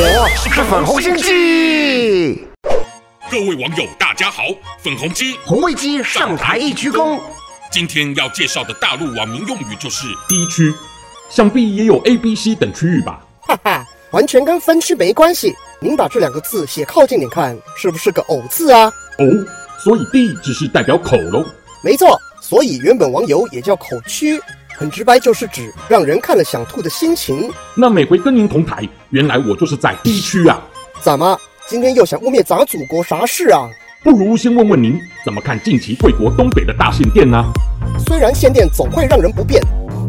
是粉红心机。各位网友，大家好，粉红鸡红卫鸡上台一鞠躬。今天要介绍的大陆网民用语就是 D 区，想必也有 A、B、C 等区域吧？哈哈，完全跟分区没关系。您把这两个字写靠近点看，是不是个偶字啊？哦，所以 D 只是代表口喽？没错，所以原本网友也叫口区，很直白，就是指让人看了想吐的心情。那每回跟您同台，原来我就是在 D 区啊？怎么？今天又想污蔑咱祖国啥事啊？不如先问问您怎么看近期贵国东北的大限电呢？虽然限电总会让人不便，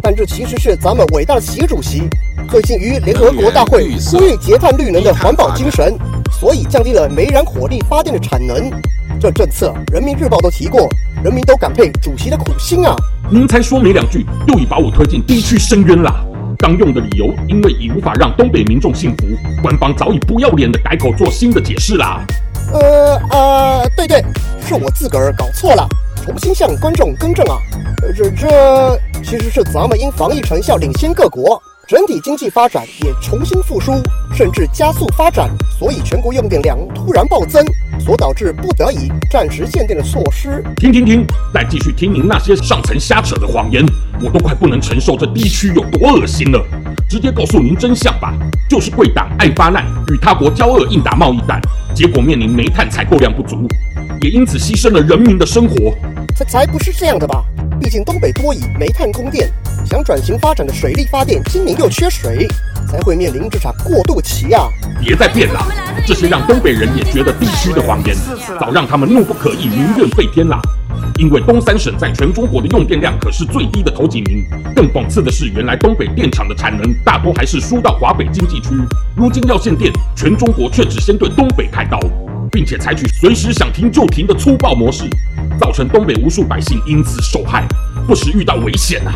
但这其实是咱们伟大的习主席最近于联合国大会呼吁节碳绿能的环保精神，所以降低了煤燃火力发电的产能。这政策人民日报都提过，人民都感佩主席的苦心啊！您才说没两句，又已把我推进低区深渊了。刚用的理由，因为已无法让东北民众信服，官方早已不要脸的改口做新的解释啦。呃呃，对对，是我自个儿搞错了，重新向观众更正啊。这这其实是咱们因防疫成效领先各国。整体经济发展也重新复苏，甚至加速发展，所以全国用电量突然暴增，所导致不得已暂时限电的措施。听听听！再继续听您那些上层瞎扯的谎言，我都快不能承受这地区有多恶心了。直接告诉您真相吧，就是贵党爱发难，与他国交恶硬打贸易战，结果面临煤炭采购量不足，也因此牺牲了人民的生活。才才不是这样的吧？毕竟东北多以煤炭供电，想转型发展的水力发电，今年又缺水，才会面临这场过渡期啊！别再变了，这些让东北人也觉得必须的谎言，早让他们怒不可遏，民怨沸天了。因为东三省在全中国的用电量可是最低的头几名。更讽刺的是，原来东北电厂的产能大多还是输到华北经济区，如今要限电，全中国却只先对东北开刀，并且采取随时想停就停的粗暴模式。造成东北无数百姓因此受害，不时遇到危险啊！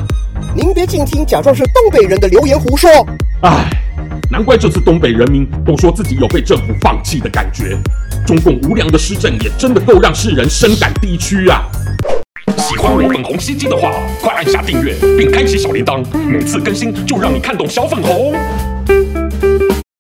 您别净听假装是东北人的流言胡说。唉，难怪这次东北人民都说自己有被政府放弃的感觉。中共无良的施政也真的够让世人深感低区啊！喜欢我粉红心机的话，快按下订阅并开启小铃铛，每次更新就让你看懂小粉红。